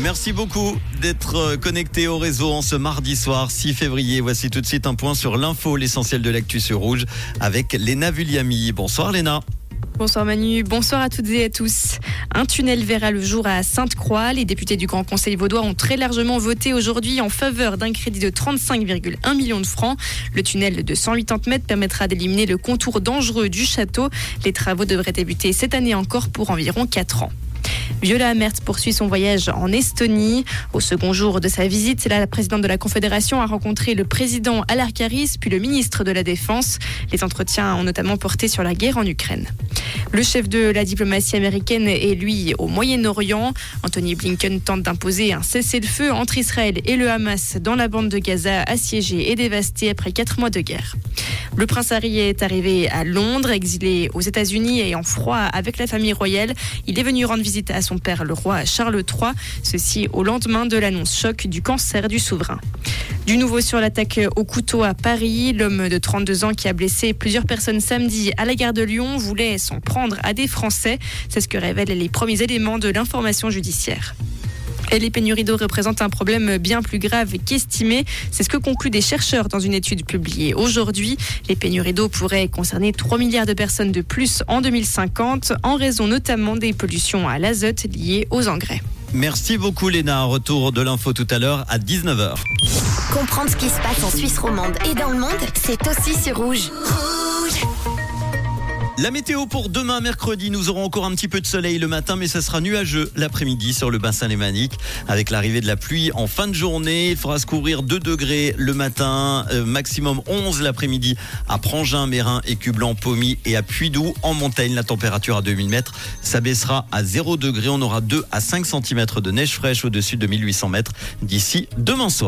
Merci beaucoup d'être euh, connecté au réseau en ce mardi soir 6 février. Voici tout de suite un point sur l'info, l'essentiel de l'actu sur Rouge avec Léna Vulliami. Bonsoir Léna. Bonsoir Manu, bonsoir à toutes et à tous. Un tunnel verra le jour à Sainte-Croix. Les députés du Grand Conseil vaudois ont très largement voté aujourd'hui en faveur d'un crédit de 35,1 millions de francs. Le tunnel de 180 mètres permettra d'éliminer le contour dangereux du château. Les travaux devraient débuter cette année encore pour environ 4 ans. Viola Amert poursuit son voyage en Estonie. Au second jour de sa visite, la présidente de la Confédération a rencontré le président Alarkaris puis le ministre de la Défense. Les entretiens ont notamment porté sur la guerre en Ukraine. Le chef de la diplomatie américaine est lui au Moyen-Orient. Anthony Blinken tente d'imposer un cessez-le-feu entre Israël et le Hamas dans la bande de Gaza assiégée et dévastée après quatre mois de guerre. Le prince Harry est arrivé à Londres, exilé aux États-Unis et en froid avec la famille royale. Il est venu rendre visite à son père, le roi Charles III, ceci au lendemain de l'annonce choc du cancer du souverain. Du nouveau sur l'attaque au couteau à Paris, l'homme de 32 ans qui a blessé plusieurs personnes samedi à la gare de Lyon voulait s'en prendre à des Français. C'est ce que révèlent les premiers éléments de l'information judiciaire. Et les pénuries d'eau représentent un problème bien plus grave qu'estimé. C'est ce que concluent des chercheurs dans une étude publiée aujourd'hui. Les pénuries d'eau pourraient concerner 3 milliards de personnes de plus en 2050, en raison notamment des pollutions à l'azote liées aux engrais. Merci beaucoup Léna. Retour de l'info tout à l'heure à 19h. Comprendre ce qui se passe en Suisse romande et dans le monde, c'est aussi sur Rouge. La météo pour demain mercredi, nous aurons encore un petit peu de soleil le matin, mais ça sera nuageux l'après-midi sur le bassin lémanique. Avec l'arrivée de la pluie en fin de journée, il faudra se couvrir 2 degrés le matin, euh, maximum 11 l'après-midi à Prangin, Mérin, Écublanc, Pommy et à Puydou. En montagne, la température à 2000 mètres, ça baissera à 0 degré. On aura 2 à 5 cm de neige fraîche au-dessus de 1800 mètres d'ici demain soir.